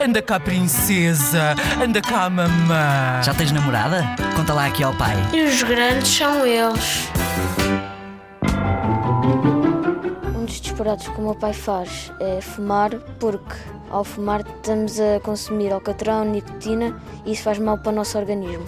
Anda cá, princesa. Anda cá, mamã. Já tens namorada? Conta lá aqui ao pai. E os grandes são eles. Um dos disparados que o meu pai faz é fumar, porque ao fumar estamos a consumir alcatrão, nicotina e isso faz mal para o nosso organismo.